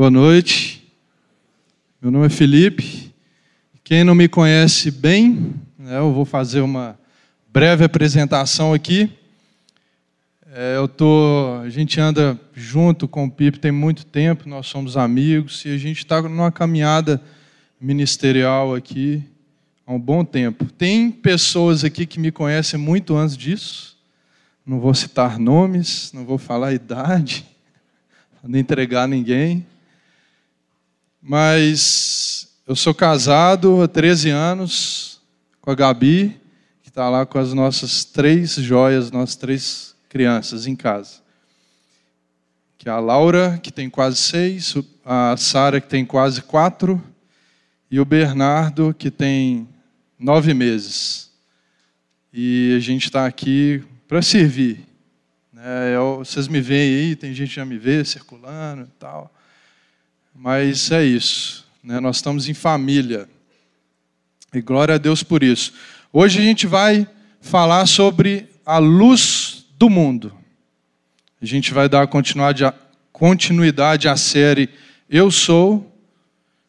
Boa noite. Meu nome é Felipe. Quem não me conhece bem, né, eu vou fazer uma breve apresentação aqui. É, eu tô, a gente anda junto com o Pipe tem muito tempo, nós somos amigos e a gente está numa caminhada ministerial aqui há um bom tempo. Tem pessoas aqui que me conhecem muito antes disso. Não vou citar nomes, não vou falar idade, não entregar ninguém. Mas eu sou casado há 13 anos com a Gabi, que está lá com as nossas três joias, nossas três crianças em casa. Que é a Laura, que tem quase seis, a Sara, que tem quase quatro, e o Bernardo, que tem nove meses. E a gente está aqui para servir. É, eu, vocês me veem aí, tem gente que já me vê circulando e tal. Mas é isso. Né? Nós estamos em família. E glória a Deus por isso. Hoje a gente vai falar sobre a luz do mundo. A gente vai dar continuidade à série Eu Sou,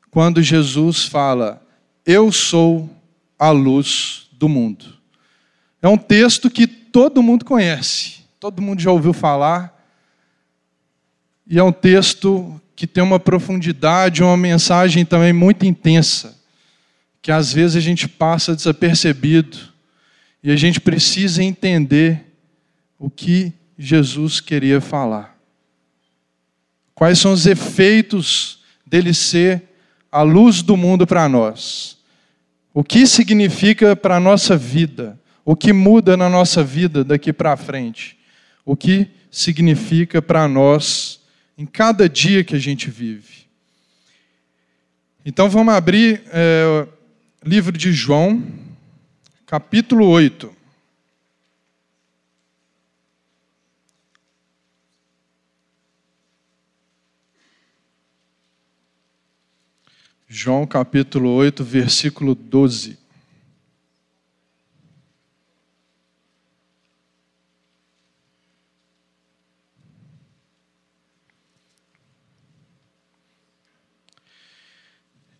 quando Jesus fala, Eu sou a luz do mundo. É um texto que todo mundo conhece, todo mundo já ouviu falar, e é um texto que tem uma profundidade, uma mensagem também muito intensa, que às vezes a gente passa desapercebido e a gente precisa entender o que Jesus queria falar. Quais são os efeitos dele ser a luz do mundo para nós? O que significa para a nossa vida? O que muda na nossa vida daqui para frente? O que significa para nós em cada dia que a gente vive. Então vamos abrir é, livro de João, capítulo 8. João capítulo 8, versículo 12.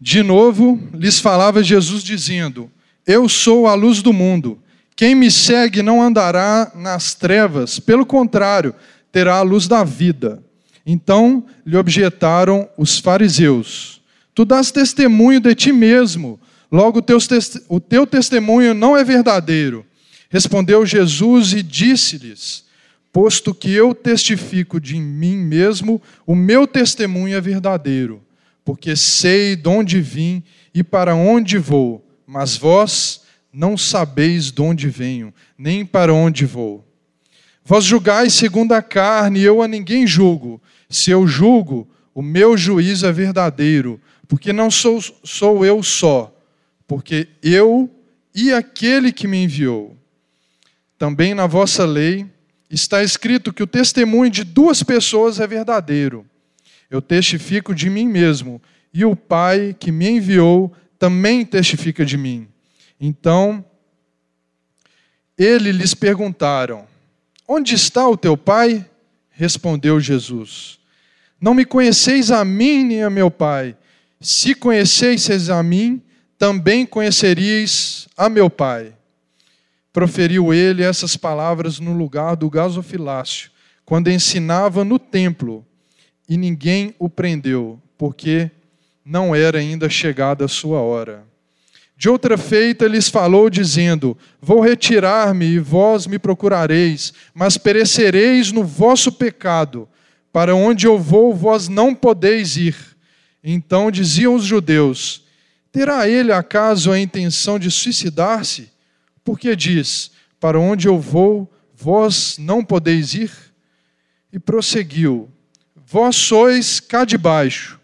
De novo lhes falava Jesus, dizendo: Eu sou a luz do mundo. Quem me segue não andará nas trevas, pelo contrário, terá a luz da vida. Então lhe objetaram os fariseus: Tu dás testemunho de ti mesmo, logo o teu testemunho não é verdadeiro. Respondeu Jesus e disse-lhes: Posto que eu testifico de mim mesmo, o meu testemunho é verdadeiro porque sei de onde vim e para onde vou, mas vós não sabeis de onde venho, nem para onde vou. Vós julgais segundo a carne, e eu a ninguém julgo. Se eu julgo, o meu juízo é verdadeiro, porque não sou, sou eu só, porque eu e aquele que me enviou. Também na vossa lei está escrito que o testemunho de duas pessoas é verdadeiro. Eu testifico de mim mesmo, e o Pai que me enviou também testifica de mim. Então, ele lhes perguntaram: Onde está o teu Pai? Respondeu Jesus: Não me conheceis a mim nem a meu Pai. Se conhecesseis a mim, também conheceríeis a meu Pai. Proferiu ele essas palavras no lugar do gasofilácio, quando ensinava no templo e ninguém o prendeu, porque não era ainda chegada a sua hora. De outra feita lhes falou, dizendo: Vou retirar-me e vós me procurareis, mas perecereis no vosso pecado. Para onde eu vou, vós não podeis ir. Então diziam os judeus: Terá ele acaso a intenção de suicidar-se? Porque diz: Para onde eu vou, vós não podeis ir? E prosseguiu: Vós sois cá de baixo,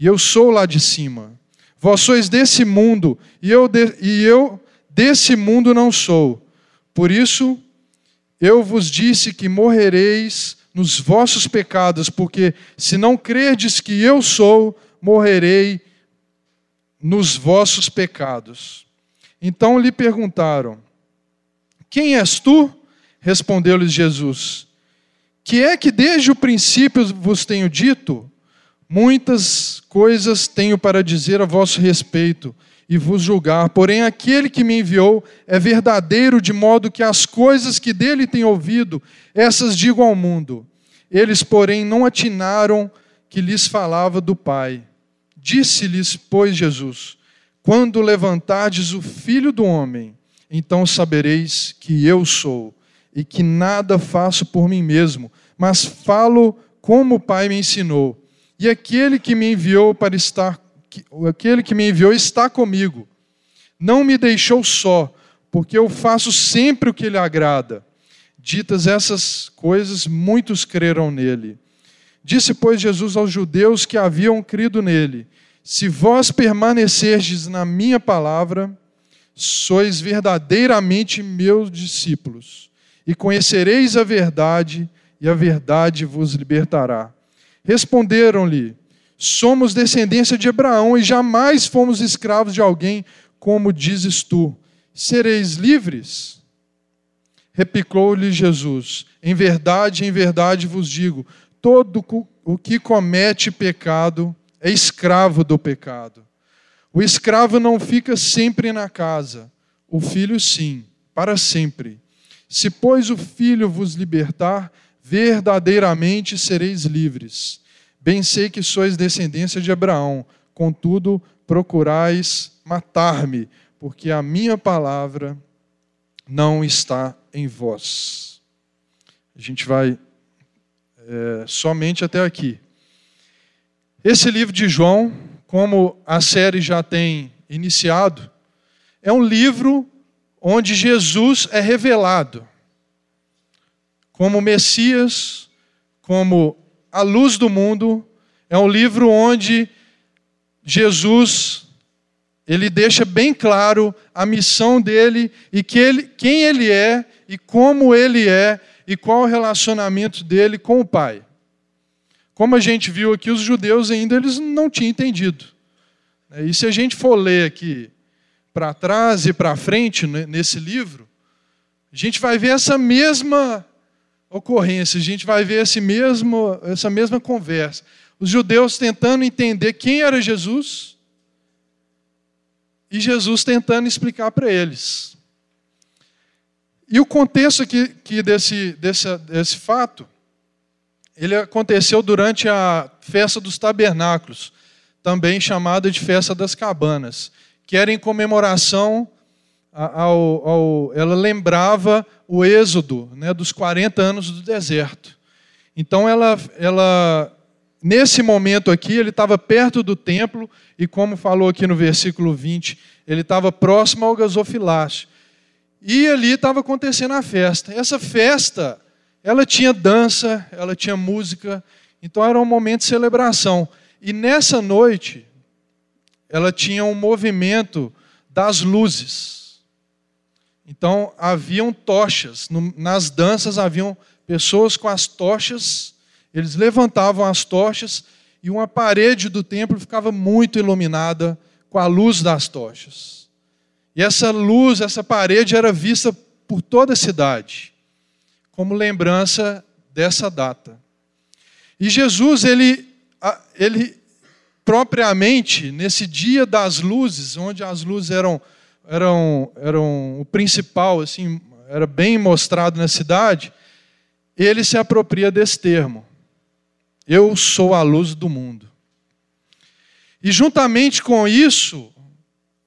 e eu sou lá de cima. Vós sois desse mundo, e eu, de, e eu desse mundo não sou. Por isso, eu vos disse que morrereis nos vossos pecados, porque se não crerdes que eu sou, morrerei nos vossos pecados. Então lhe perguntaram: Quem és tu? Respondeu-lhes Jesus: que é que desde o princípio vos tenho dito? Muitas coisas tenho para dizer a vosso respeito e vos julgar, porém aquele que me enviou é verdadeiro, de modo que as coisas que dele tenho ouvido, essas digo ao mundo. Eles, porém, não atinaram que lhes falava do Pai. Disse-lhes, pois, Jesus: Quando levantardes o filho do homem, então sabereis que eu sou, e que nada faço por mim mesmo, mas falo como o Pai me ensinou. E aquele que me enviou para estar aquele que me enviou está comigo. Não me deixou só, porque eu faço sempre o que lhe agrada. Ditas essas coisas, muitos creram nele. Disse, pois, Jesus aos judeus que haviam crido nele: Se vós permanecerdes na minha palavra, sois verdadeiramente meus discípulos, e conhecereis a verdade, e a verdade vos libertará. Responderam-lhe: Somos descendência de Abraão e jamais fomos escravos de alguém, como dizes tu. Sereis livres? Replicou-lhe Jesus: Em verdade, em verdade vos digo: todo o que comete pecado é escravo do pecado. O escravo não fica sempre na casa, o filho sim, para sempre. Se, pois, o filho vos libertar, verdadeiramente sereis livres. Bem sei que sois descendência de Abraão, contudo procurais matar-me, porque a minha palavra não está em vós. A gente vai é, somente até aqui. Esse livro de João, como a série já tem iniciado, é um livro onde Jesus é revelado como Messias, como a Luz do Mundo é um livro onde Jesus ele deixa bem claro a missão dele e que ele, quem ele é e como ele é e qual o relacionamento dele com o Pai. Como a gente viu aqui, os judeus ainda eles não tinham entendido. E se a gente for ler aqui para trás e para frente nesse livro, a gente vai ver essa mesma ocorrência, a gente vai ver esse mesmo, essa mesma conversa. Os judeus tentando entender quem era Jesus e Jesus tentando explicar para eles. E o contexto aqui, aqui desse, desse, desse fato, ele aconteceu durante a festa dos tabernáculos, também chamada de festa das cabanas, que era em comemoração ao, ao, ela lembrava o êxodo né, dos 40 anos do deserto. Então, ela, ela nesse momento aqui, ele estava perto do templo, e como falou aqui no versículo 20, ele estava próximo ao gasofilácio. E ali estava acontecendo a festa. Essa festa, ela tinha dança, ela tinha música, então era um momento de celebração. E nessa noite, ela tinha um movimento das luzes. Então haviam tochas, nas danças haviam pessoas com as tochas, eles levantavam as tochas e uma parede do templo ficava muito iluminada com a luz das tochas. E essa luz, essa parede era vista por toda a cidade, como lembrança dessa data. E Jesus, ele, ele propriamente, nesse dia das luzes, onde as luzes eram eram, eram o principal, assim, era bem mostrado na cidade, ele se apropria desse termo. Eu sou a luz do mundo. E juntamente com isso,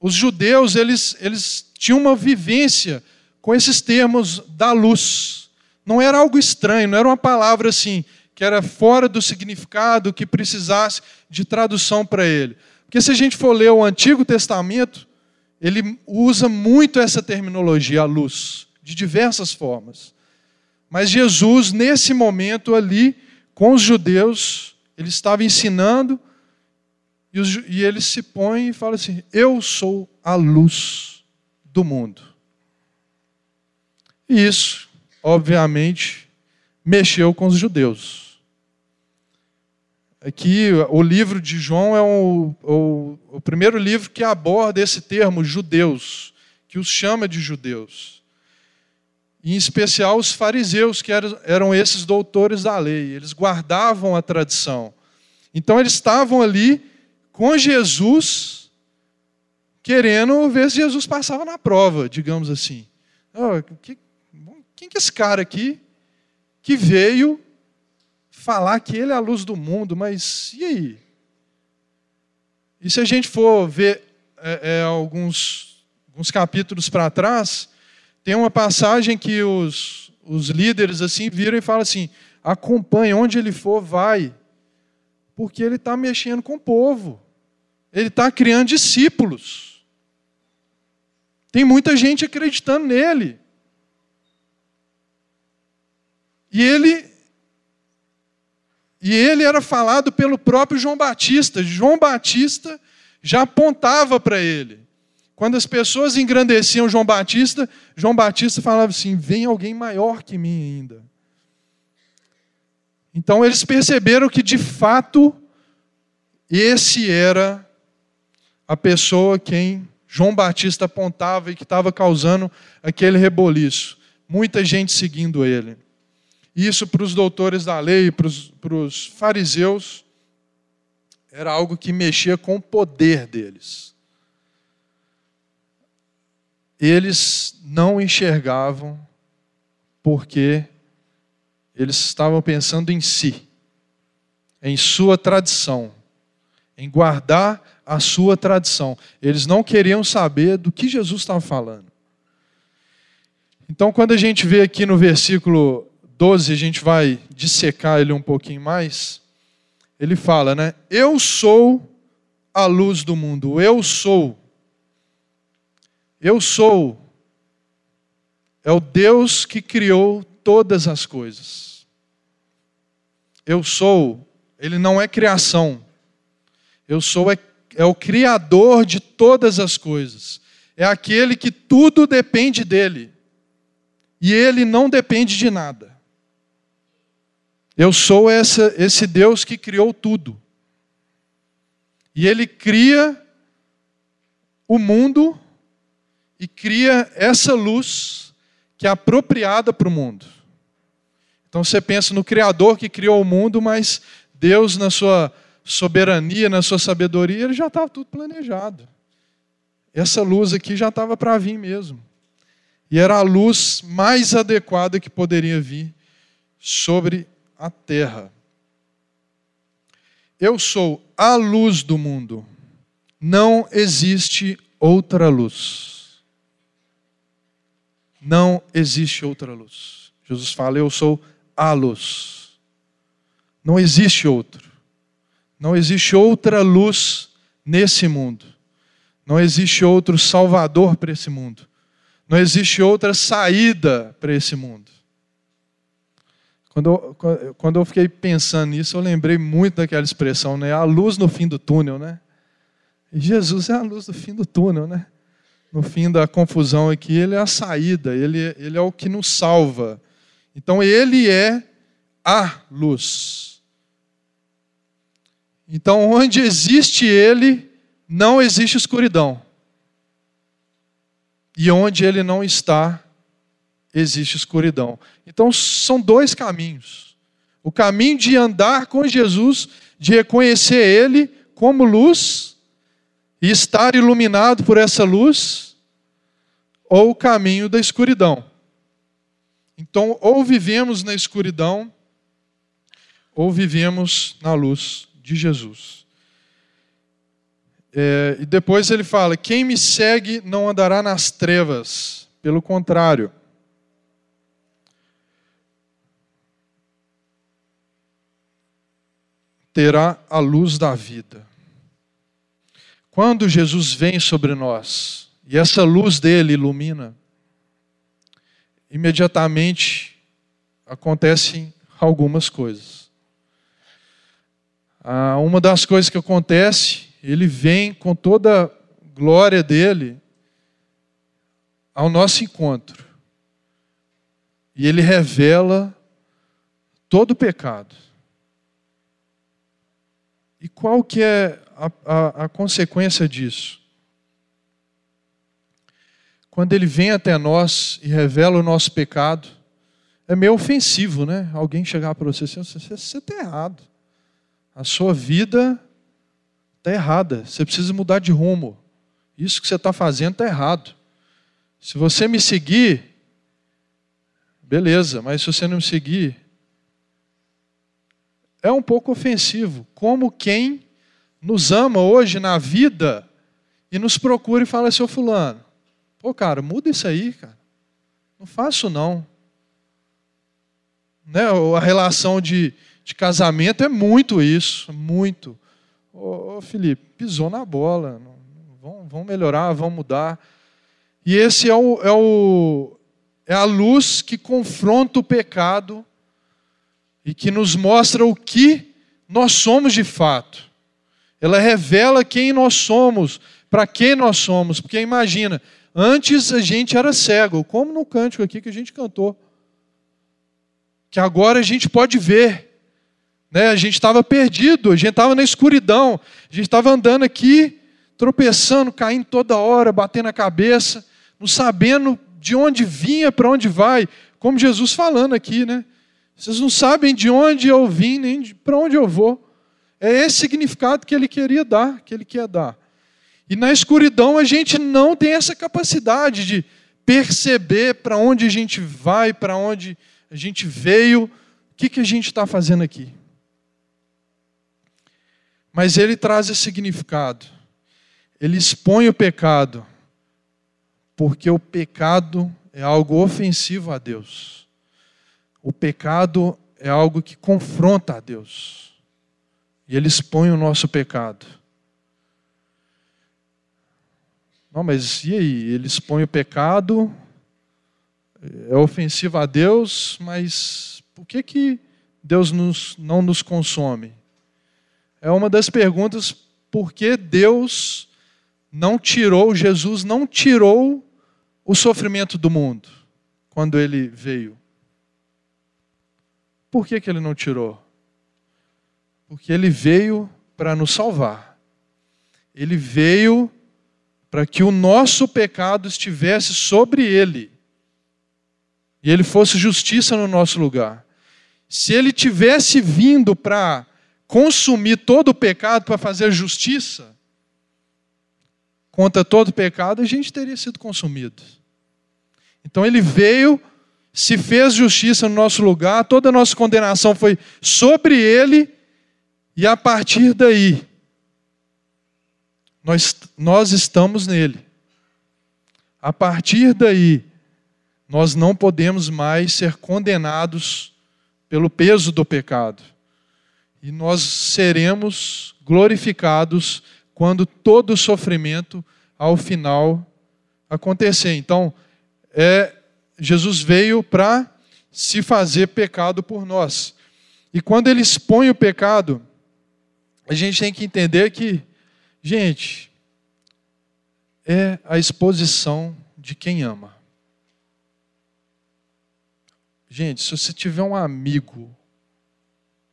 os judeus eles, eles tinham uma vivência com esses termos da luz. Não era algo estranho, não era uma palavra assim que era fora do significado que precisasse de tradução para ele. Porque se a gente for ler o Antigo Testamento, ele usa muito essa terminologia, a luz, de diversas formas. Mas Jesus, nesse momento ali, com os judeus, ele estava ensinando, e, os, e ele se põe e fala assim: Eu sou a luz do mundo. E isso, obviamente, mexeu com os judeus. Aqui, o livro de João é o, o, o primeiro livro que aborda esse termo, judeus, que os chama de judeus. Em especial os fariseus, que eram, eram esses doutores da lei. Eles guardavam a tradição. Então eles estavam ali com Jesus, querendo ver se Jesus passava na prova, digamos assim. Oh, que, quem que é esse cara aqui que veio falar que ele é a luz do mundo, mas e aí? E se a gente for ver é, é, alguns, alguns capítulos para trás, tem uma passagem que os, os líderes assim viram e falam assim: acompanhe, onde ele for, vai. Porque ele está mexendo com o povo. Ele está criando discípulos. Tem muita gente acreditando nele. E ele e ele era falado pelo próprio João Batista. João Batista já apontava para ele. Quando as pessoas engrandeciam João Batista, João Batista falava assim: vem alguém maior que mim ainda. Então eles perceberam que de fato esse era a pessoa quem João Batista apontava e que estava causando aquele reboliço. Muita gente seguindo ele. Isso para os doutores da lei, para os, para os fariseus, era algo que mexia com o poder deles. Eles não enxergavam porque eles estavam pensando em si, em sua tradição, em guardar a sua tradição. Eles não queriam saber do que Jesus estava falando. Então, quando a gente vê aqui no versículo 12, a gente vai dissecar ele um pouquinho mais. Ele fala, né? Eu sou a luz do mundo. Eu sou. Eu sou. É o Deus que criou todas as coisas. Eu sou. Ele não é criação. Eu sou é, é o Criador de todas as coisas. É aquele que tudo depende dele. E ele não depende de nada. Eu sou essa, esse Deus que criou tudo. E Ele cria o mundo e cria essa luz que é apropriada para o mundo. Então você pensa no Criador que criou o mundo, mas Deus, na sua soberania, na sua sabedoria, ele já estava tudo planejado. Essa luz aqui já estava para vir mesmo. E era a luz mais adequada que poderia vir sobre a terra. Eu sou a luz do mundo. Não existe outra luz. Não existe outra luz. Jesus fala: Eu sou a luz. Não existe outro. Não existe outra luz nesse mundo. Não existe outro salvador para esse mundo. Não existe outra saída para esse mundo. Quando eu, quando eu fiquei pensando nisso, eu lembrei muito daquela expressão, né? A luz no fim do túnel, né? E Jesus é a luz do fim do túnel, né? No fim da confusão aqui, ele é a saída, ele, ele é o que nos salva. Então, ele é a luz. Então, onde existe ele, não existe escuridão. E onde ele não está, existe escuridão. Então são dois caminhos. O caminho de andar com Jesus, de reconhecer Ele como luz e estar iluminado por essa luz, ou o caminho da escuridão. Então, ou vivemos na escuridão, ou vivemos na luz de Jesus. É, e depois ele fala: quem me segue não andará nas trevas, pelo contrário terá a luz da vida. Quando Jesus vem sobre nós e essa luz dele ilumina, imediatamente acontecem algumas coisas. Ah, uma das coisas que acontece, ele vem com toda a glória dele ao nosso encontro. E ele revela todo o pecado. E qual que é a, a, a consequência disso? Quando ele vem até nós e revela o nosso pecado, é meio ofensivo, né? Alguém chegar para você assim, você está errado. a sua vida está errada. Você precisa mudar de rumo. Isso que você está fazendo está errado. Se você me seguir, beleza, mas se você não me seguir, é um pouco ofensivo. Como quem nos ama hoje na vida e nos procura e fala, seu fulano, pô, cara, muda isso aí, cara. Não faço não. Né? A relação de, de casamento é muito isso, muito. Ô, ô Felipe, pisou na bola. Vamos, vamos melhorar, vamos mudar. E esse é, o, é, o, é a luz que confronta o pecado e que nos mostra o que nós somos de fato. Ela revela quem nós somos, para quem nós somos. Porque imagina, antes a gente era cego, como no cântico aqui que a gente cantou. Que agora a gente pode ver. Né? A gente estava perdido, a gente estava na escuridão, a gente estava andando aqui, tropeçando, caindo toda hora, batendo a cabeça não sabendo de onde vinha, para onde vai, como Jesus falando aqui, né? Vocês não sabem de onde eu vim, nem para onde eu vou. É esse significado que ele queria dar, que ele quer dar. E na escuridão a gente não tem essa capacidade de perceber para onde a gente vai, para onde a gente veio, o que, que a gente está fazendo aqui. Mas ele traz esse significado. Ele expõe o pecado porque o pecado é algo ofensivo a Deus. O pecado é algo que confronta a Deus. E ele expõe o nosso pecado. Não, mas e aí? Ele expõe o pecado, é ofensivo a Deus, mas por que, que Deus nos, não nos consome? É uma das perguntas por que Deus não tirou, Jesus não tirou o sofrimento do mundo quando ele veio? Por que, que ele não tirou? Porque ele veio para nos salvar. Ele veio para que o nosso pecado estivesse sobre ele e ele fosse justiça no nosso lugar. Se ele tivesse vindo para consumir todo o pecado para fazer justiça contra todo o pecado, a gente teria sido consumido. Então ele veio, se fez justiça no nosso lugar, toda a nossa condenação foi sobre ele, e a partir daí, nós, nós estamos nele. A partir daí, nós não podemos mais ser condenados pelo peso do pecado. E nós seremos glorificados quando todo o sofrimento, ao final, acontecer. Então, é, Jesus veio para se fazer pecado por nós. E quando ele expõe o pecado, a gente tem que entender que, gente, é a exposição de quem ama. Gente, se você tiver um amigo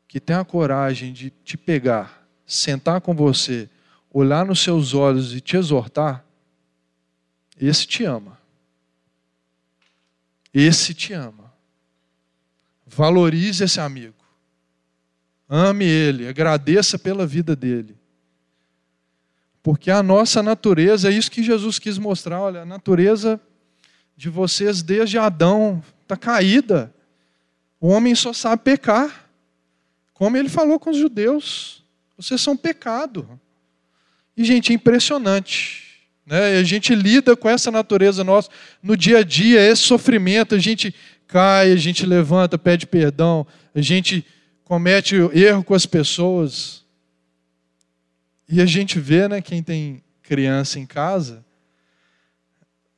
que tem a coragem de te pegar, sentar com você, olhar nos seus olhos e te exortar, esse te ama. Esse te ama. Valorize esse amigo. Ame ele, agradeça pela vida dele. Porque a nossa natureza, é isso que Jesus quis mostrar, olha, a natureza de vocês desde Adão está caída. O homem só sabe pecar. Como ele falou com os judeus, vocês são pecado. E, gente, é impressionante. Né? A gente lida com essa natureza nossa no dia a dia, esse sofrimento, a gente cai, a gente levanta, pede perdão, a gente comete erro com as pessoas. E a gente vê, né, quem tem criança em casa,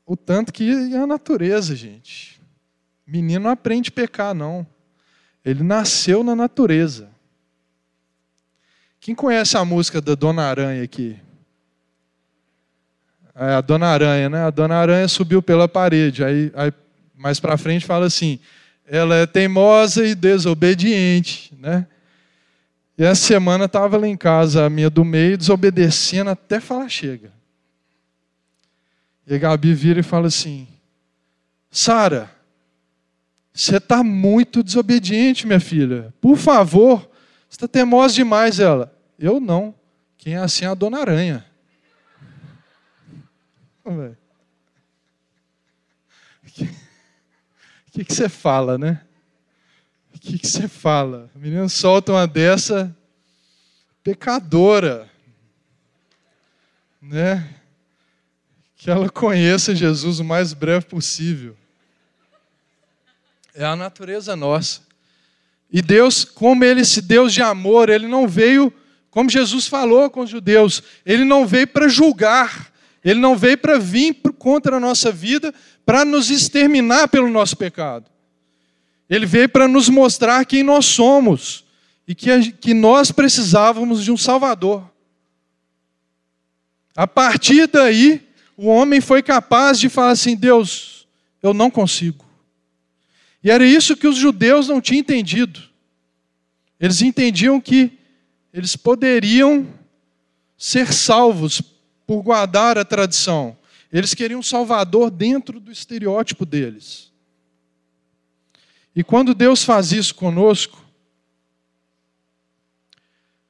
o tanto que é a natureza, gente. Menino não aprende a pecar, não. Ele nasceu na natureza. Quem conhece a música da Dona Aranha aqui? É, a Dona Aranha, né? A Dona Aranha subiu pela parede. Aí, aí mais para frente fala assim: ela é teimosa e desobediente, né? E essa semana estava lá em casa a minha do meio desobedecendo até falar chega. E a Gabi vira e fala assim: Sara, você está muito desobediente, minha filha. Por favor, Você está teimosa demais, ela. Eu não. Quem é assim é a dona Aranha. O que, que, você fala, né? O que, que você fala? A menina solta uma dessa pecadora, né? Que ela conheça Jesus o mais breve possível. É a natureza nossa. E Deus, como ele, esse Deus de amor, ele não veio, como Jesus falou com os judeus, ele não veio para julgar, ele não veio para vir contra a nossa vida, para nos exterminar pelo nosso pecado. Ele veio para nos mostrar quem nós somos e que, que nós precisávamos de um Salvador. A partir daí, o homem foi capaz de falar assim: Deus, eu não consigo. E era isso que os judeus não tinham entendido. Eles entendiam que eles poderiam ser salvos por guardar a tradição. Eles queriam um salvador dentro do estereótipo deles. E quando Deus faz isso conosco,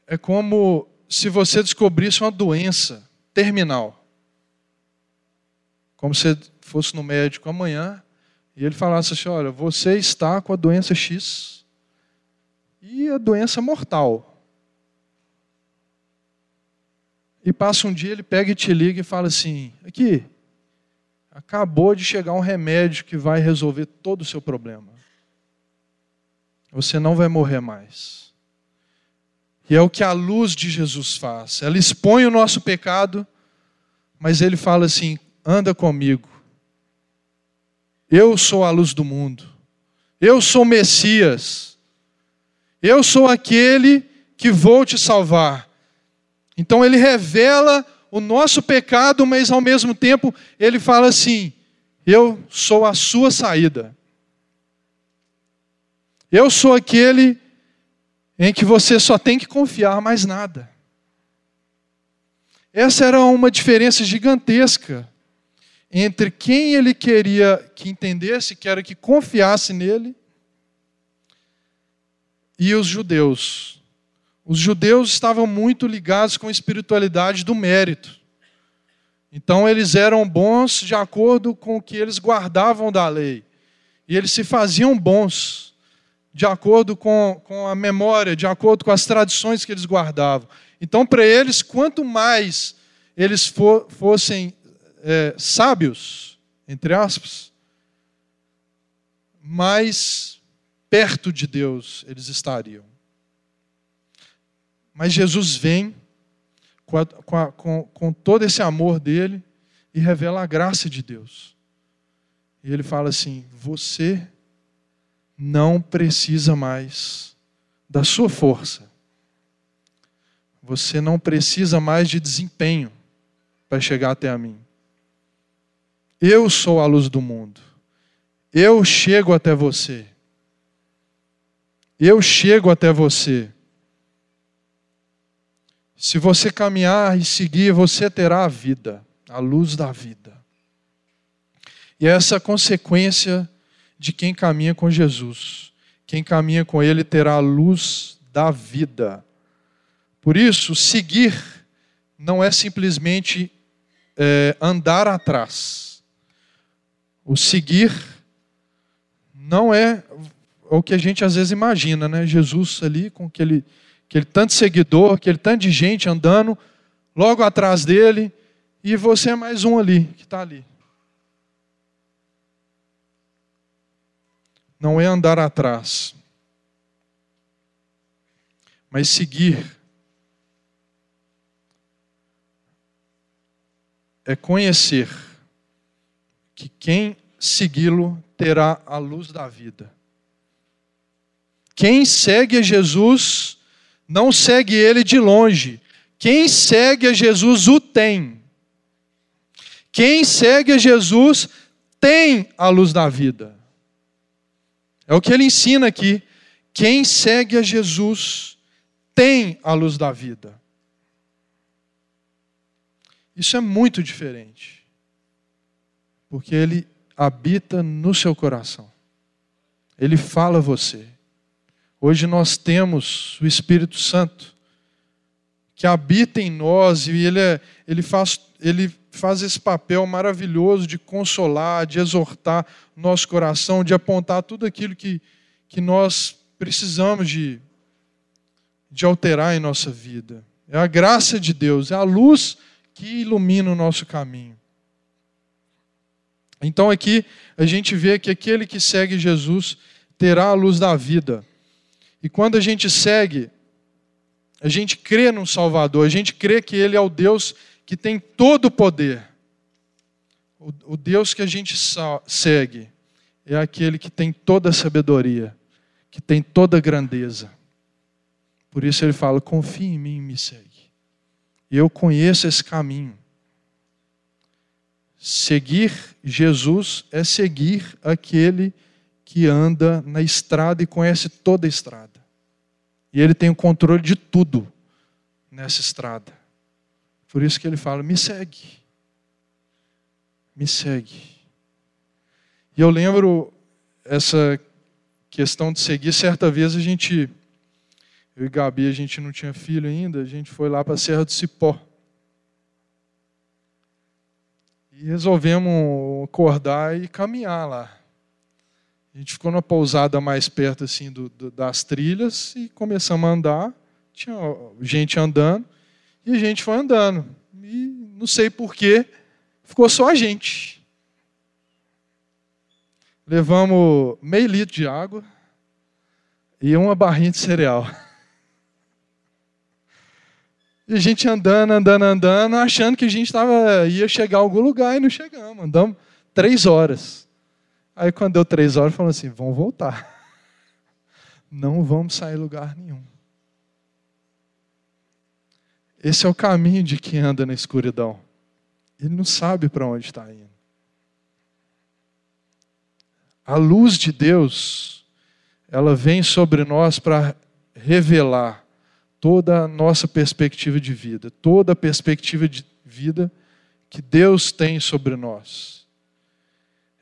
é como se você descobrisse uma doença terminal. Como se fosse no médico amanhã e ele falasse assim: olha, você está com a doença X e a doença mortal. E passa um dia, ele pega e te liga e fala assim: aqui, acabou de chegar um remédio que vai resolver todo o seu problema. Você não vai morrer mais. E é o que a luz de Jesus faz. Ela expõe o nosso pecado, mas ele fala assim: anda comigo. Eu sou a luz do mundo. Eu sou Messias. Eu sou aquele que vou te salvar. Então ele revela o nosso pecado, mas ao mesmo tempo ele fala assim: Eu sou a sua saída. Eu sou aquele em que você só tem que confiar mais nada. Essa era uma diferença gigantesca entre quem ele queria que entendesse, que era que confiasse nele, e os judeus. Os judeus estavam muito ligados com a espiritualidade do mérito. Então eles eram bons de acordo com o que eles guardavam da lei. E eles se faziam bons de acordo com, com a memória, de acordo com as tradições que eles guardavam. Então, para eles, quanto mais eles fossem é, sábios, entre aspas, mais perto de Deus eles estariam. Mas Jesus vem com, a, com, a, com, com todo esse amor dele e revela a graça de Deus. E ele fala assim: Você não precisa mais da sua força. Você não precisa mais de desempenho para chegar até a mim. Eu sou a luz do mundo. Eu chego até você. Eu chego até você. Se você caminhar e seguir, você terá a vida, a luz da vida. E é essa consequência de quem caminha com Jesus. Quem caminha com Ele terá a luz da vida. Por isso, seguir não é simplesmente é, andar atrás o seguir não é o que a gente às vezes imagina, né? Jesus ali com aquele, aquele tanto seguidor, aquele tanto de gente andando logo atrás dele, e você é mais um ali, que está ali. Não é andar atrás, mas seguir. É conhecer que quem segui-lo terá a luz da vida. Quem segue a Jesus não segue ele de longe. Quem segue a Jesus o tem. Quem segue a Jesus tem a luz da vida. É o que ele ensina aqui. Quem segue a Jesus tem a luz da vida. Isso é muito diferente porque Ele habita no seu coração. Ele fala a você. Hoje nós temos o Espírito Santo que habita em nós e ele, é, ele, faz, ele faz esse papel maravilhoso de consolar, de exortar nosso coração, de apontar tudo aquilo que, que nós precisamos de, de alterar em nossa vida. É a graça de Deus, é a luz que ilumina o nosso caminho. Então aqui a gente vê que aquele que segue Jesus terá a luz da vida. E quando a gente segue, a gente crê no Salvador, a gente crê que Ele é o Deus que tem todo o poder. O, Deus que a gente segue é aquele que tem toda a sabedoria, que tem toda a grandeza. Por isso ele fala: confie em mim e me segue. Eu conheço esse caminho. Seguir Jesus é seguir aquele que anda na estrada e conhece toda a estrada. E ele tem o controle de tudo nessa estrada. Por isso que ele fala: me segue. Me segue. E eu lembro essa questão de seguir. Certa vez a gente, eu e Gabi, a gente não tinha filho ainda, a gente foi lá para a Serra do Cipó. E resolvemos acordar e caminhar lá. A gente ficou numa pousada mais perto assim do, do, das trilhas e começamos a andar. Tinha gente andando e a gente foi andando. E não sei porquê, ficou só a gente. Levamos meio litro de água e uma barrinha de cereal. E a gente andando, andando, andando, achando que a gente tava, ia chegar a algum lugar e não chegamos. Andamos três horas. Aí quando deu três horas, falou assim: vamos voltar. Não vamos sair lugar nenhum. Esse é o caminho de quem anda na escuridão. Ele não sabe para onde está indo. A luz de Deus, ela vem sobre nós para revelar toda a nossa perspectiva de vida, toda a perspectiva de vida que Deus tem sobre nós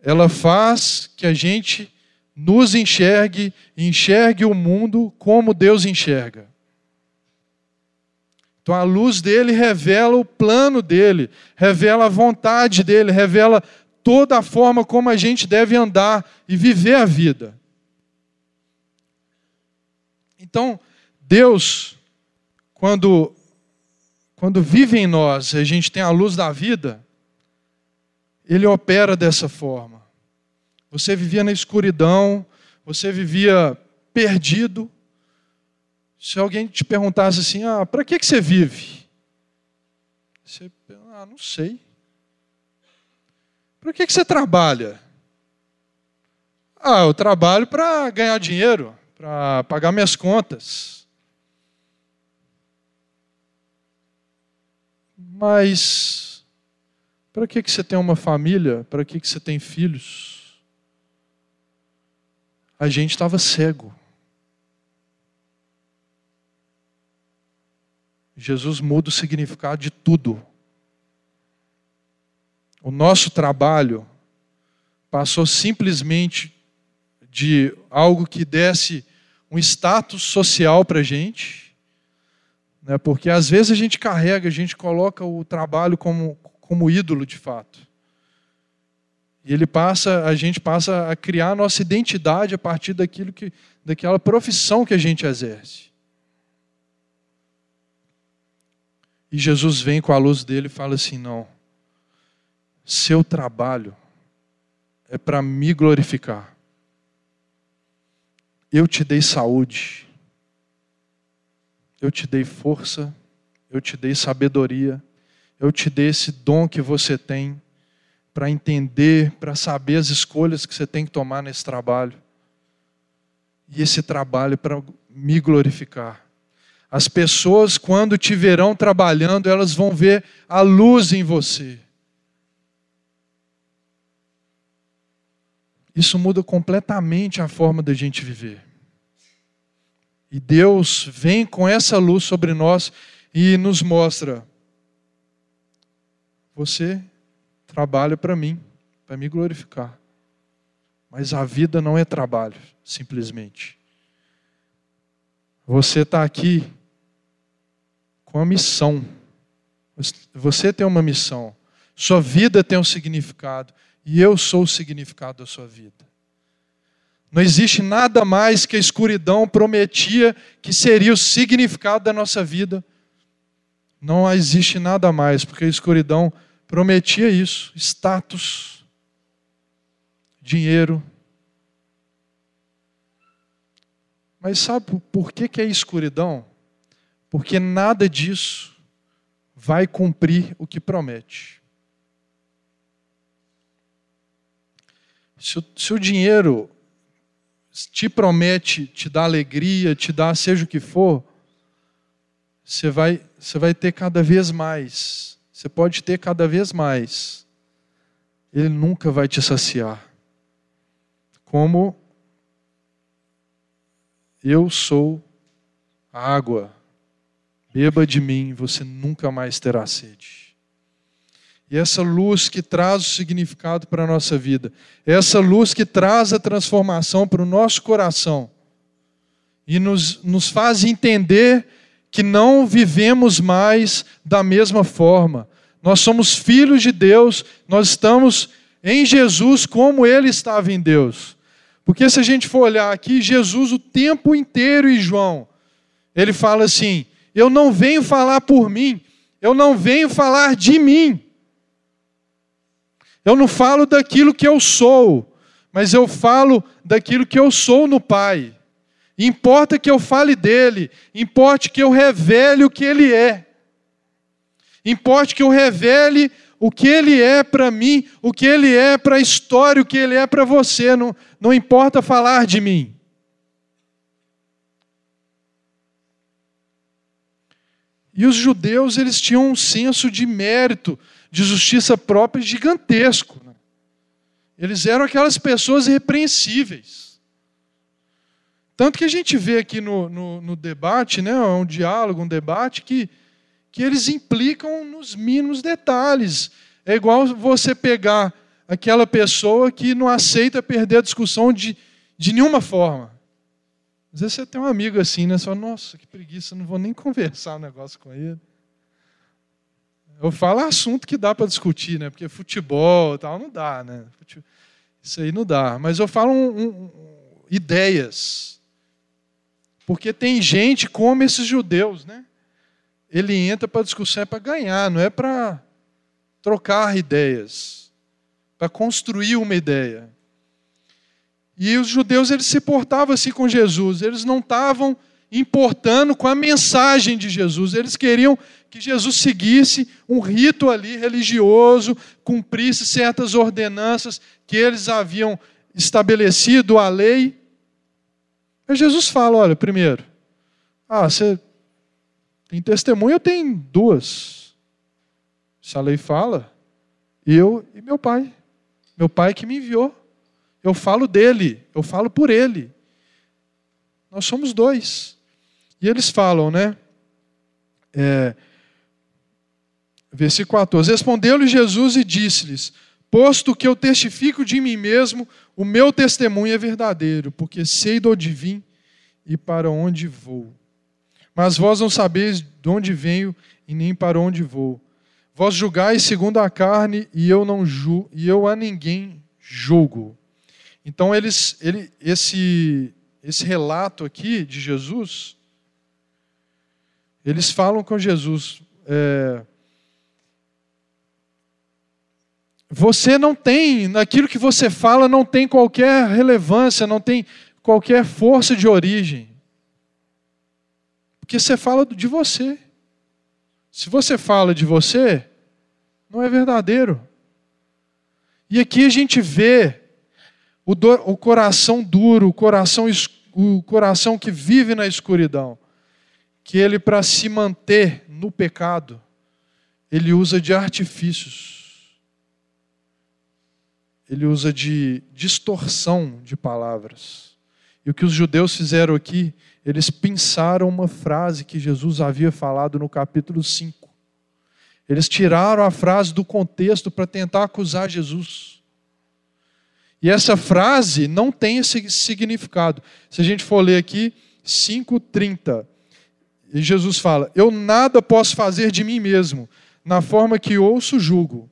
ela faz que a gente nos enxergue, enxergue o mundo como Deus enxerga. Então a luz dele revela o plano dele, revela a vontade dele, revela toda a forma como a gente deve andar e viver a vida. Então, Deus, quando, quando vive em nós, a gente tem a luz da vida, ele opera dessa forma. Você vivia na escuridão, você vivia perdido. Se alguém te perguntasse assim: ah, para que, que você vive? Você, ah, não sei. Para que, que você trabalha? Ah, eu trabalho para ganhar dinheiro, para pagar minhas contas. Mas para que, que você tem uma família? Para que, que você tem filhos? a gente estava cego. Jesus muda o significado de tudo. O nosso trabalho passou simplesmente de algo que desse um status social para a gente, né? porque às vezes a gente carrega, a gente coloca o trabalho como, como ídolo de fato. E ele passa, a gente passa a criar a nossa identidade a partir daquilo que, daquela profissão que a gente exerce. E Jesus vem com a luz dele e fala assim: não, seu trabalho é para me glorificar. Eu te dei saúde, eu te dei força, eu te dei sabedoria, eu te dei esse dom que você tem para entender, para saber as escolhas que você tem que tomar nesse trabalho. E esse trabalho para me glorificar. As pessoas, quando te verão trabalhando, elas vão ver a luz em você. Isso muda completamente a forma da gente viver. E Deus vem com essa luz sobre nós e nos mostra: você trabalho para mim, para me glorificar. Mas a vida não é trabalho, simplesmente. Você está aqui com a missão. Você tem uma missão. Sua vida tem um significado. E eu sou o significado da sua vida. Não existe nada mais que a escuridão prometia que seria o significado da nossa vida. Não existe nada mais, porque a escuridão prometia isso: status, dinheiro. Mas sabe por que, que é escuridão? Porque nada disso vai cumprir o que promete. Se o, se o dinheiro te promete, te dá alegria, te dá seja o que for, você vai, você vai ter cada vez mais. Você pode ter cada vez mais. Ele nunca vai te saciar. Como eu sou a água. Beba de mim, você nunca mais terá sede. E essa luz que traz o significado para a nossa vida, essa luz que traz a transformação para o nosso coração e nos, nos faz entender que não vivemos mais da mesma forma. Nós somos filhos de Deus, nós estamos em Jesus como Ele estava em Deus. Porque se a gente for olhar aqui, Jesus o tempo inteiro e João, ele fala assim: Eu não venho falar por mim, eu não venho falar de mim. Eu não falo daquilo que eu sou, mas eu falo daquilo que eu sou no Pai. Importa que eu fale dele, importa que eu revele o que ele é. Importa que eu revele o que ele é para mim, o que ele é para a história, o que ele é para você. Não, não importa falar de mim. E os judeus, eles tinham um senso de mérito de justiça própria gigantesco. Né? Eles eram aquelas pessoas irrepreensíveis. Tanto que a gente vê aqui no, no, no debate, né, um diálogo, um debate, que, que eles implicam nos mínimos detalhes. É igual você pegar aquela pessoa que não aceita perder a discussão de, de nenhuma forma. Às vezes você tem um amigo assim, né? Você fala, nossa, que preguiça, não vou nem conversar um negócio com ele. Eu falo assunto que dá para discutir, né? Porque futebol e tal não dá, né? Isso aí não dá. Mas eu falo um, um, ideias. Porque tem gente como esses judeus, né? Ele entra para discussão é para ganhar, não é para trocar ideias, para construir uma ideia. E os judeus eles se portavam assim com Jesus, eles não estavam importando com a mensagem de Jesus. Eles queriam que Jesus seguisse um rito ali religioso, cumprisse certas ordenanças que eles haviam estabelecido a lei. Mas Jesus fala: olha, primeiro, ah, você tem testemunha, tenho duas. Se a lei fala, eu e meu pai. Meu pai que me enviou. Eu falo dele, eu falo por ele. Nós somos dois. E eles falam, né? É, versículo 14: Respondeu-lhe Jesus e disse-lhes: Posto que eu testifico de mim mesmo, o meu testemunho é verdadeiro, porque sei de onde vim e para onde vou. Mas vós não sabeis de onde venho e nem para onde vou. Vós julgais segundo a carne e eu não julgo, e eu a ninguém julgo. Então eles, ele, esse, esse relato aqui de Jesus eles falam com Jesus: é, você não tem, naquilo que você fala, não tem qualquer relevância, não tem qualquer força de origem. Porque você fala de você. Se você fala de você, não é verdadeiro. E aqui a gente vê o, do, o coração duro, o coração, o coração que vive na escuridão que ele, para se manter no pecado, ele usa de artifícios, ele usa de distorção de palavras. E o que os judeus fizeram aqui, eles pensaram uma frase que Jesus havia falado no capítulo 5. Eles tiraram a frase do contexto para tentar acusar Jesus. E essa frase não tem esse significado. Se a gente for ler aqui, 5:30. E Jesus fala: Eu nada posso fazer de mim mesmo, na forma que ouço, julgo.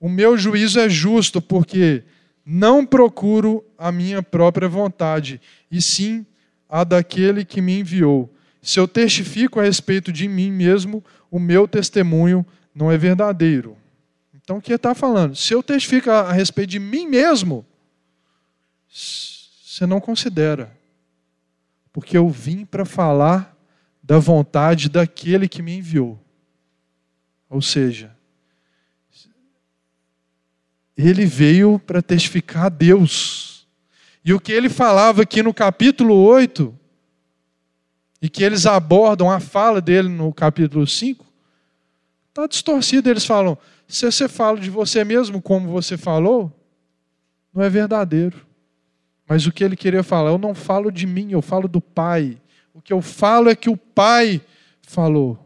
O meu juízo é justo, porque não procuro a minha própria vontade, e sim a daquele que me enviou. Se eu testifico a respeito de mim mesmo, o meu testemunho não é verdadeiro. Então, o que está falando? Se eu testifico a respeito de mim mesmo, você não considera. Porque eu vim para falar da vontade daquele que me enviou. Ou seja, ele veio para testificar a Deus. E o que ele falava aqui no capítulo 8, e que eles abordam a fala dele no capítulo 5, está distorcido. Eles falam: se você fala de você mesmo como você falou, não é verdadeiro. Mas o que ele queria falar, eu não falo de mim, eu falo do Pai. O que eu falo é que o Pai falou.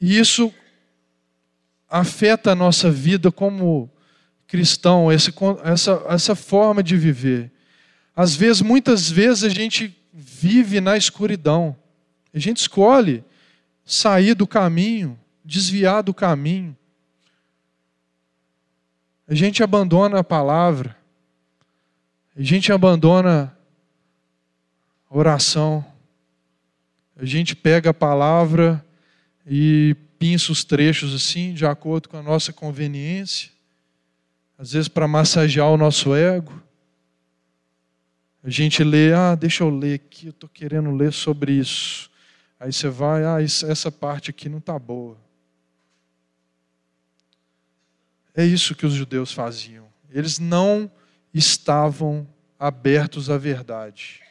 E isso afeta a nossa vida como cristão, esse, essa, essa forma de viver. Às vezes, muitas vezes, a gente vive na escuridão. A gente escolhe sair do caminho, desviar do caminho. A gente abandona a palavra. A gente abandona a oração. A gente pega a palavra e pinça os trechos assim, de acordo com a nossa conveniência, às vezes para massagear o nosso ego. A gente lê, ah, deixa eu ler aqui, eu estou querendo ler sobre isso. Aí você vai, ah, isso, essa parte aqui não está boa. É isso que os judeus faziam. Eles não estavam abertos à verdade.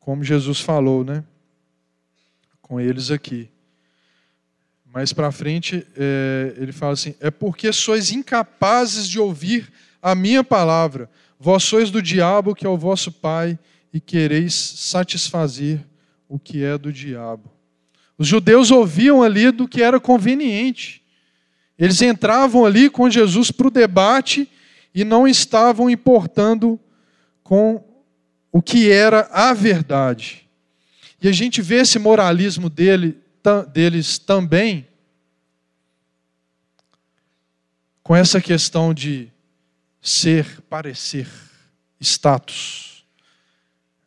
Como Jesus falou, né? Com eles aqui. Mais para frente, é, ele fala assim: É porque sois incapazes de ouvir a minha palavra. Vós sois do diabo, que é o vosso pai, e quereis satisfazer o que é do diabo. Os judeus ouviam ali do que era conveniente. Eles entravam ali com Jesus para o debate e não estavam importando com o que era a verdade. E a gente vê esse moralismo dele deles também com essa questão de ser, parecer, status.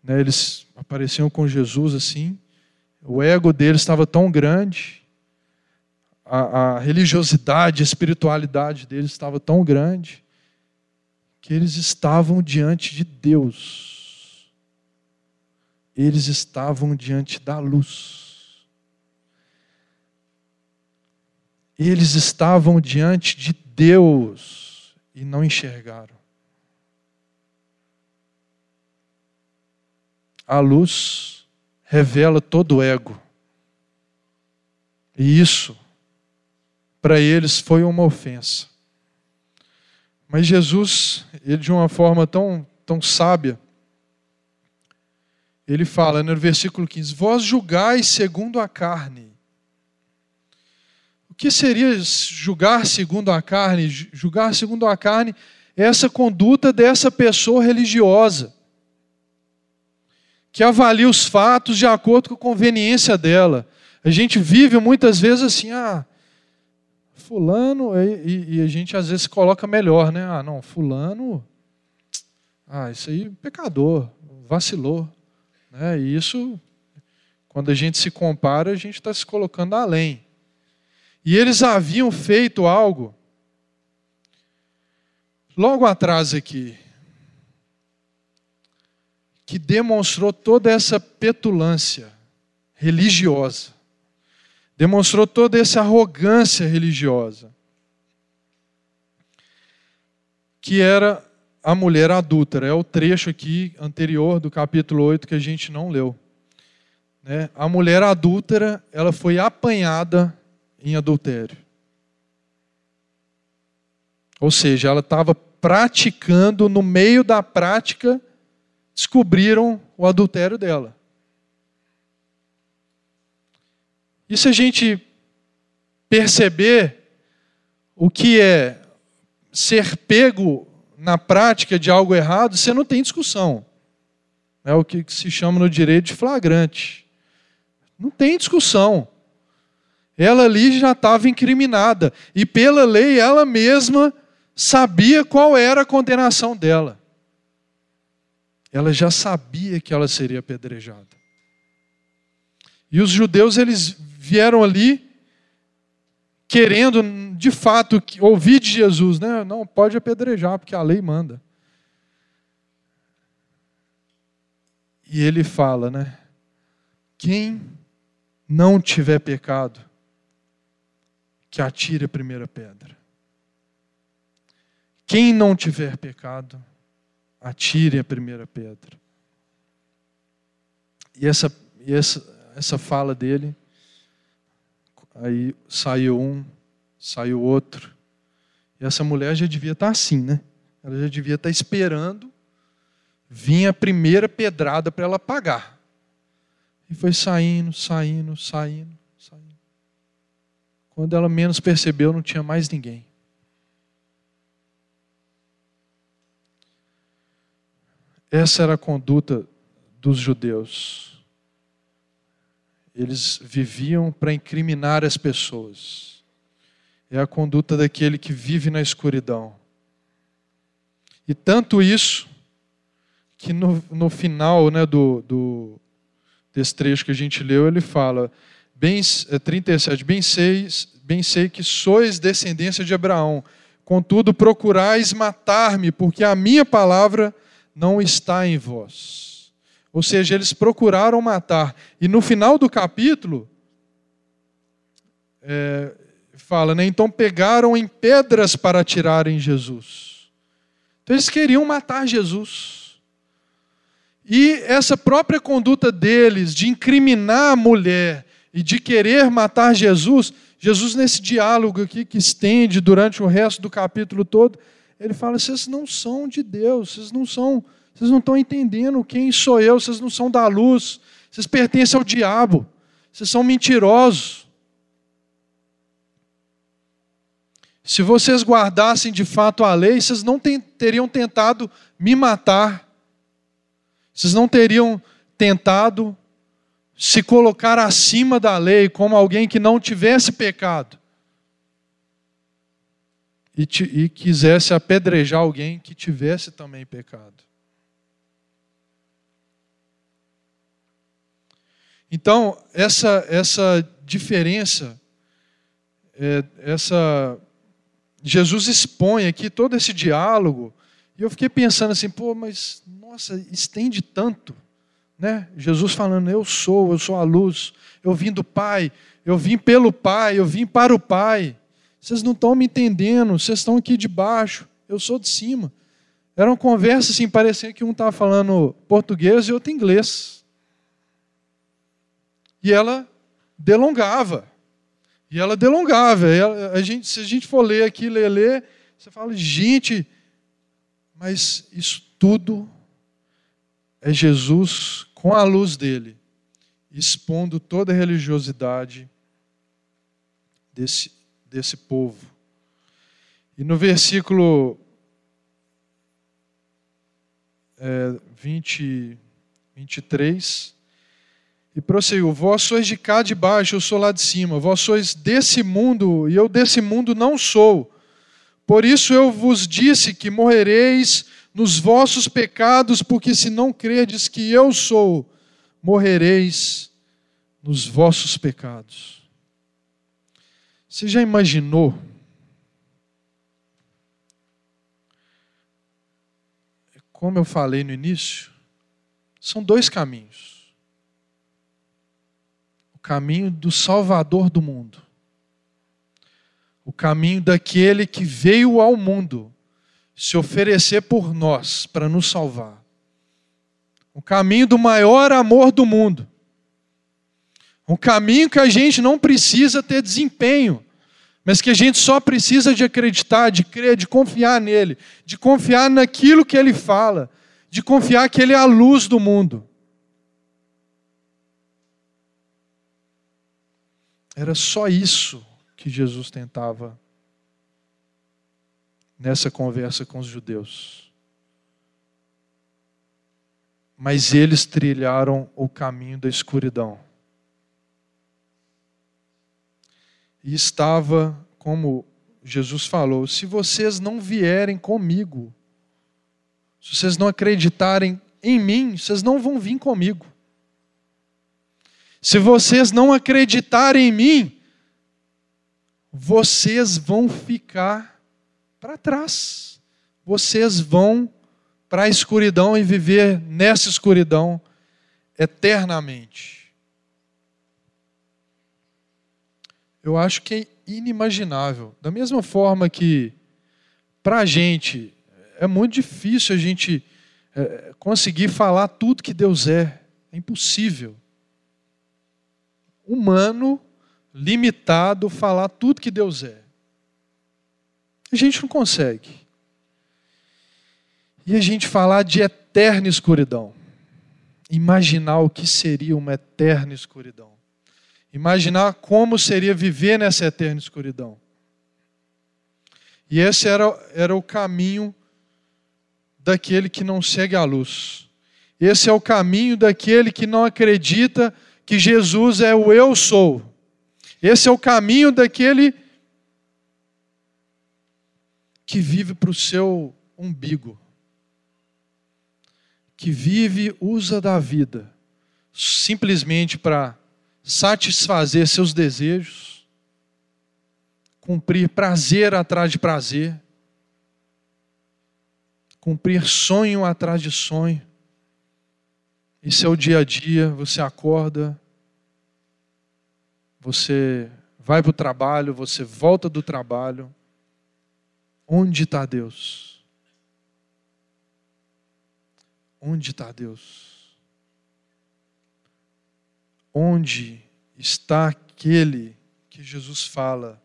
Né, eles apareciam com Jesus assim, o ego deles estava tão grande, a, a religiosidade, a espiritualidade deles estava tão grande, que eles estavam diante de Deus, eles estavam diante da luz. Eles estavam diante de Deus e não enxergaram. A luz revela todo o ego. E isso, para eles, foi uma ofensa. Mas Jesus, ele de uma forma tão, tão sábia, ele fala no versículo 15: Vós julgais segundo a carne que seria julgar segundo a carne? Julgar segundo a carne é essa conduta dessa pessoa religiosa, que avalia os fatos de acordo com a conveniência dela. A gente vive muitas vezes assim, ah, fulano, e, e a gente às vezes coloca melhor, né? Ah, não, fulano, ah, isso aí, pecador, vacilou. Né? E isso, quando a gente se compara, a gente está se colocando além. E eles haviam feito algo logo atrás aqui, que demonstrou toda essa petulância religiosa, demonstrou toda essa arrogância religiosa, que era a mulher adúltera. É o trecho aqui anterior do capítulo 8 que a gente não leu. Né? A mulher adúltera, ela foi apanhada em adultério. Ou seja, ela estava praticando, no meio da prática, descobriram o adultério dela. E se a gente perceber o que é ser pego na prática de algo errado, você não tem discussão. É o que se chama no direito de flagrante. Não tem discussão. Ela ali já estava incriminada. E pela lei, ela mesma sabia qual era a condenação dela. Ela já sabia que ela seria apedrejada. E os judeus, eles vieram ali querendo, de fato, ouvir de Jesus, né? Não, pode apedrejar, porque a lei manda. E ele fala, né? Quem não tiver pecado, que atire a primeira pedra. Quem não tiver pecado, atire a primeira pedra. E essa, essa, essa fala dele Aí saiu um, saiu outro. E essa mulher já devia estar assim, né? Ela já devia estar esperando vir a primeira pedrada para ela pagar. E foi saindo, saindo, saindo. Quando ela menos percebeu, não tinha mais ninguém. Essa era a conduta dos judeus. Eles viviam para incriminar as pessoas. É a conduta daquele que vive na escuridão. E tanto isso, que no, no final né, do, do, desse trecho que a gente leu, ele fala, bem, 37, é, bem sei, bem sei que sois descendência de Abraão, contudo procurais matar-me, porque a minha palavra não está em vós. Ou seja, eles procuraram matar. E no final do capítulo, é, fala, né? Então pegaram em pedras para atirarem Jesus. Então eles queriam matar Jesus. E essa própria conduta deles de incriminar a mulher e de querer matar Jesus, Jesus, nesse diálogo aqui que estende durante o resto do capítulo todo, ele fala: vocês não são de Deus, vocês não são vocês não estão entendendo quem sou eu, vocês não são da luz, vocês pertencem ao diabo, vocês são mentirosos. Se vocês guardassem de fato a lei, vocês não teriam tentado me matar, vocês não teriam tentado se colocar acima da lei como alguém que não tivesse pecado e, e quisesse apedrejar alguém que tivesse também pecado. Então, essa, essa diferença, é, essa Jesus expõe aqui todo esse diálogo, e eu fiquei pensando assim, pô, mas nossa, estende tanto, né? Jesus falando, eu sou, eu sou a luz, eu vim do Pai, eu vim pelo Pai, eu vim para o Pai. Vocês não estão me entendendo, vocês estão aqui de baixo, eu sou de cima. Era uma conversa assim, parecia que um estava falando português e outro inglês. E ela delongava. E ela delongava. E ela, a gente, se a gente for ler aqui, ler, ler, você fala, gente, mas isso tudo é Jesus com a luz dele, expondo toda a religiosidade desse, desse povo. E no versículo é, 20, 23, e prosseguiu: Vós sois de cá de baixo, eu sou lá de cima. Vós sois desse mundo, e eu desse mundo não sou. Por isso eu vos disse que morrereis nos vossos pecados, porque se não credes que eu sou, morrereis nos vossos pecados. Você já imaginou? Como eu falei no início, são dois caminhos caminho do Salvador do mundo. O caminho daquele que veio ao mundo se oferecer por nós para nos salvar. O caminho do maior amor do mundo. Um caminho que a gente não precisa ter desempenho, mas que a gente só precisa de acreditar, de crer, de confiar nele, de confiar naquilo que ele fala, de confiar que ele é a luz do mundo. Era só isso que Jesus tentava nessa conversa com os judeus. Mas eles trilharam o caminho da escuridão. E estava, como Jesus falou: se vocês não vierem comigo, se vocês não acreditarem em mim, vocês não vão vir comigo. Se vocês não acreditarem em mim, vocês vão ficar para trás. Vocês vão para a escuridão e viver nessa escuridão eternamente. Eu acho que é inimaginável. Da mesma forma que, para a gente, é muito difícil a gente é, conseguir falar tudo que Deus é. É impossível. Humano, limitado, falar tudo que Deus é. A gente não consegue. E a gente falar de eterna escuridão. Imaginar o que seria uma eterna escuridão. Imaginar como seria viver nessa eterna escuridão. E esse era, era o caminho daquele que não segue a luz. Esse é o caminho daquele que não acredita que Jesus é o eu sou. Esse é o caminho daquele que vive para o seu umbigo, que vive, usa da vida, simplesmente para satisfazer seus desejos, cumprir prazer atrás de prazer, cumprir sonho atrás de sonho. Isso é o dia a dia, você acorda, você vai para o trabalho, você volta do trabalho, Onde está Deus? Onde está Deus? Onde está aquele que Jesus fala?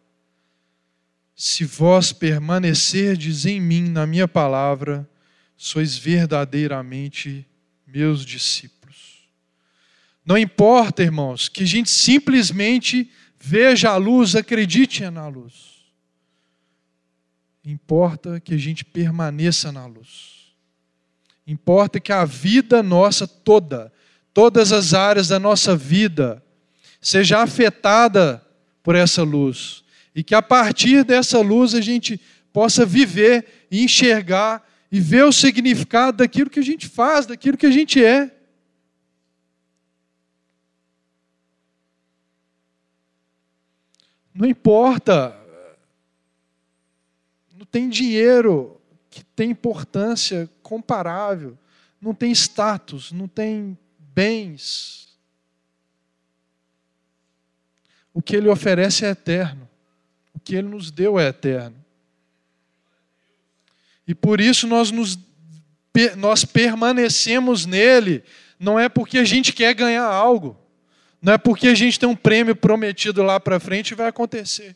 Se vós permanecerdes em mim, na minha palavra, sois verdadeiramente meus discípulos. Não importa, irmãos, que a gente simplesmente veja a luz, acredite na luz. Importa que a gente permaneça na luz. Importa que a vida nossa toda, todas as áreas da nossa vida, seja afetada por essa luz. E que a partir dessa luz a gente possa viver e enxergar e ver o significado daquilo que a gente faz, daquilo que a gente é. Não importa tem dinheiro que tem importância comparável, não tem status, não tem bens. O que ele oferece é eterno. O que ele nos deu é eterno. E por isso nós, nos, nós permanecemos nele, não é porque a gente quer ganhar algo, não é porque a gente tem um prêmio prometido lá para frente e vai acontecer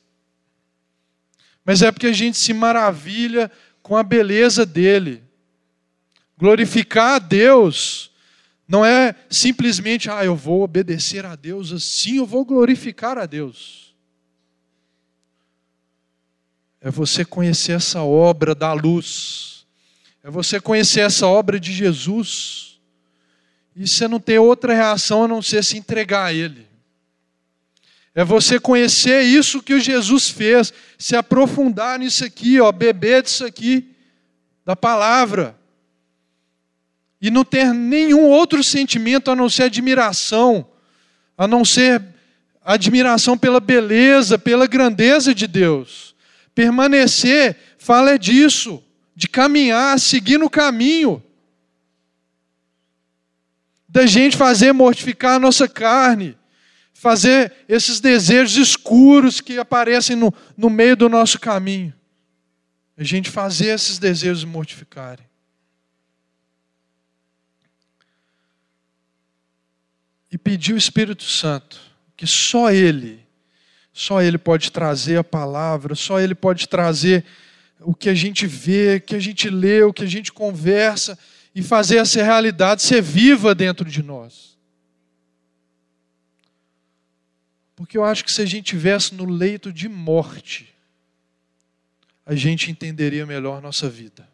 mas é porque a gente se maravilha com a beleza dele. Glorificar a Deus não é simplesmente, ah, eu vou obedecer a Deus assim, eu vou glorificar a Deus. É você conhecer essa obra da luz, é você conhecer essa obra de Jesus, e você não ter outra reação a não ser se entregar a Ele. É você conhecer isso que o Jesus fez, se aprofundar nisso aqui, ó, beber disso aqui, da palavra. E não ter nenhum outro sentimento a não ser admiração, a não ser admiração pela beleza, pela grandeza de Deus. Permanecer, fala é disso, de caminhar, seguir no caminho. Da gente fazer mortificar a nossa carne fazer esses desejos escuros que aparecem no, no meio do nosso caminho. A gente fazer esses desejos mortificarem. E pedir o Espírito Santo, que só Ele, só Ele pode trazer a palavra, só Ele pode trazer o que a gente vê, que a gente lê, o que a gente conversa, e fazer essa realidade ser viva dentro de nós. Porque eu acho que se a gente estivesse no leito de morte, a gente entenderia melhor nossa vida.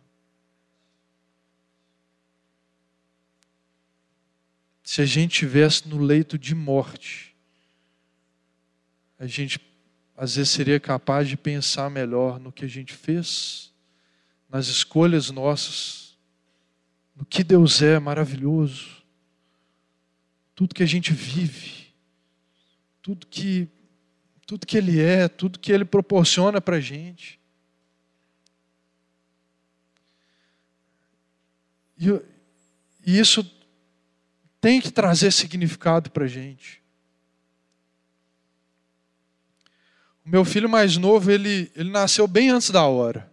Se a gente estivesse no leito de morte, a gente às vezes seria capaz de pensar melhor no que a gente fez, nas escolhas nossas, no que Deus é maravilhoso, tudo que a gente vive, tudo que tudo que Ele é, tudo que Ele proporciona para a gente. E, e isso tem que trazer significado para a gente. O meu filho mais novo, ele, ele nasceu bem antes da hora.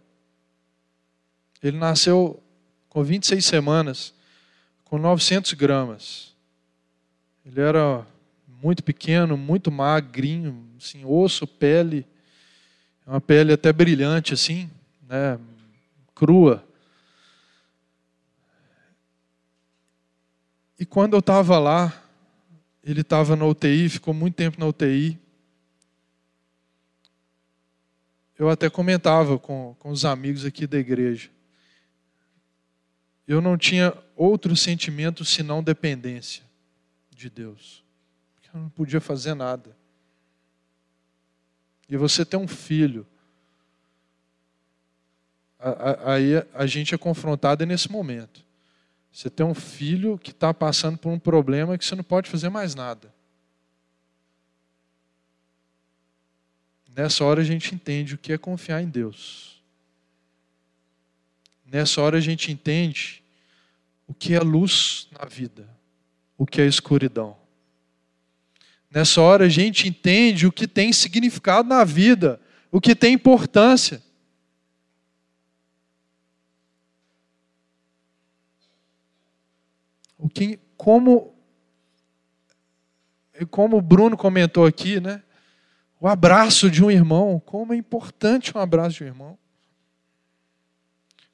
Ele nasceu com 26 semanas, com 900 gramas. Ele era muito pequeno, muito magrinho, assim, osso, pele, uma pele até brilhante assim, né, crua. E quando eu estava lá, ele estava na UTI, ficou muito tempo na UTI. Eu até comentava com, com os amigos aqui da igreja. Eu não tinha outro sentimento senão dependência de Deus. Não podia fazer nada. E você tem um filho. Aí a gente é confrontado nesse momento. Você tem um filho que está passando por um problema que você não pode fazer mais nada. Nessa hora a gente entende o que é confiar em Deus. Nessa hora a gente entende o que é luz na vida, o que é escuridão. Nessa hora a gente entende o que tem significado na vida, o que tem importância. O que, como, como o Bruno comentou aqui, né? O abraço de um irmão, como é importante um abraço de um irmão.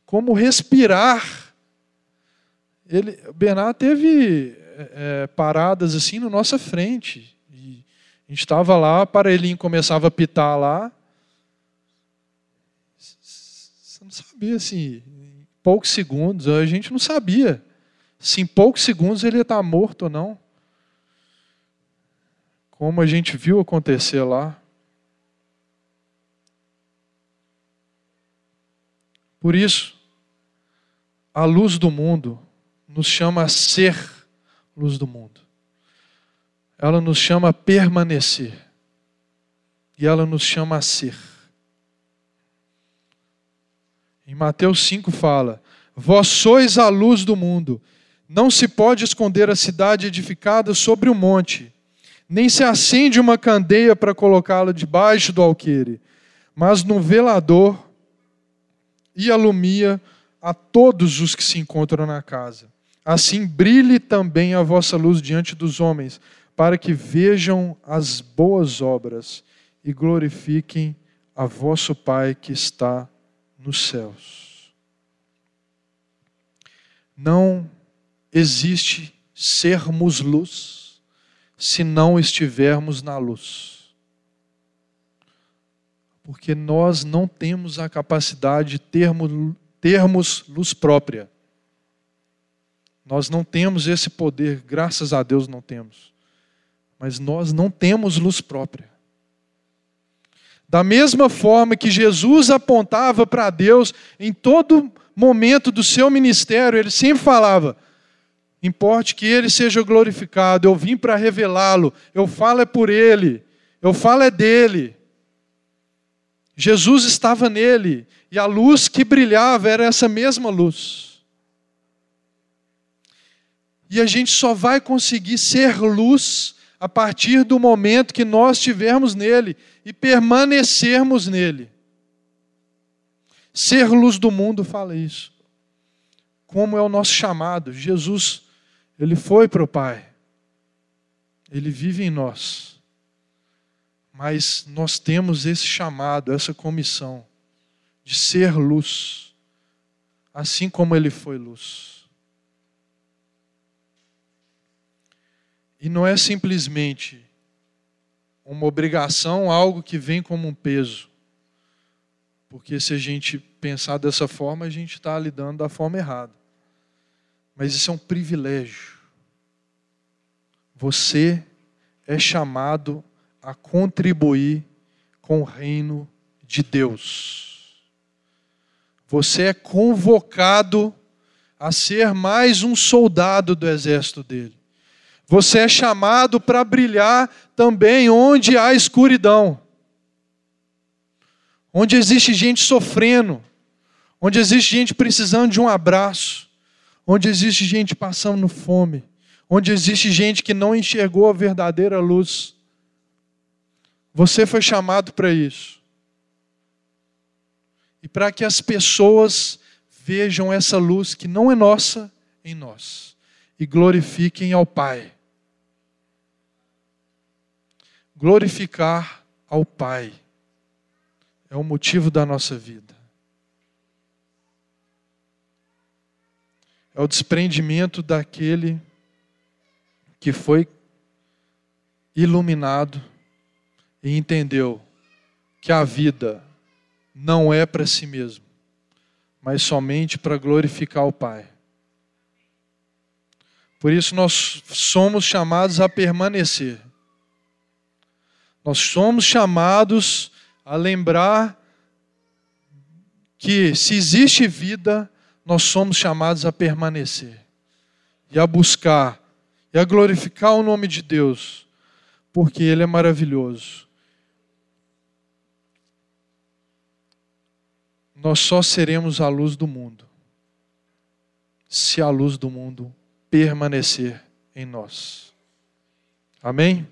Como respirar. Ele, o Bernardo teve é, paradas assim na nossa frente. A gente estava lá, para ele começava a pitar lá. Você não sabia assim, em poucos segundos, a gente não sabia se em poucos segundos ele ia estar morto ou não. Como a gente viu acontecer lá. Por isso, a luz do mundo nos chama a ser luz do mundo. Ela nos chama a permanecer. E ela nos chama a ser. Em Mateus 5 fala: Vós sois a luz do mundo. Não se pode esconder a cidade edificada sobre o um monte, nem se acende uma candeia para colocá-la debaixo do alqueire, mas no velador e alumia a todos os que se encontram na casa. Assim brilhe também a vossa luz diante dos homens, para que vejam as boas obras e glorifiquem a vosso Pai que está nos céus. Não existe sermos luz se não estivermos na luz. Porque nós não temos a capacidade de termos, termos luz própria. Nós não temos esse poder, graças a Deus não temos. Mas nós não temos luz própria. Da mesma forma que Jesus apontava para Deus em todo momento do seu ministério, ele sempre falava: Importe que ele seja glorificado. Eu vim para revelá-lo. Eu falo é por ele. Eu falo é dele. Jesus estava nele. E a luz que brilhava era essa mesma luz. E a gente só vai conseguir ser luz a partir do momento que nós estivermos nele e permanecermos nele. Ser luz do mundo fala isso. Como é o nosso chamado. Jesus ele foi para o Pai. Ele vive em nós. Mas nós temos esse chamado, essa comissão de ser luz, assim como ele foi luz. E não é simplesmente uma obrigação, algo que vem como um peso. Porque se a gente pensar dessa forma, a gente está lidando da forma errada. Mas isso é um privilégio. Você é chamado a contribuir com o reino de Deus. Você é convocado a ser mais um soldado do exército dele. Você é chamado para brilhar também onde há escuridão. Onde existe gente sofrendo, onde existe gente precisando de um abraço, onde existe gente passando fome, onde existe gente que não enxergou a verdadeira luz. Você foi chamado para isso. E para que as pessoas vejam essa luz que não é nossa em nós e glorifiquem ao Pai. Glorificar ao Pai é o motivo da nossa vida. É o desprendimento daquele que foi iluminado e entendeu que a vida não é para si mesmo, mas somente para glorificar o Pai. Por isso nós somos chamados a permanecer. Nós somos chamados a lembrar que se existe vida, nós somos chamados a permanecer e a buscar e a glorificar o nome de Deus, porque Ele é maravilhoso. Nós só seremos a luz do mundo se a luz do mundo permanecer em nós. Amém?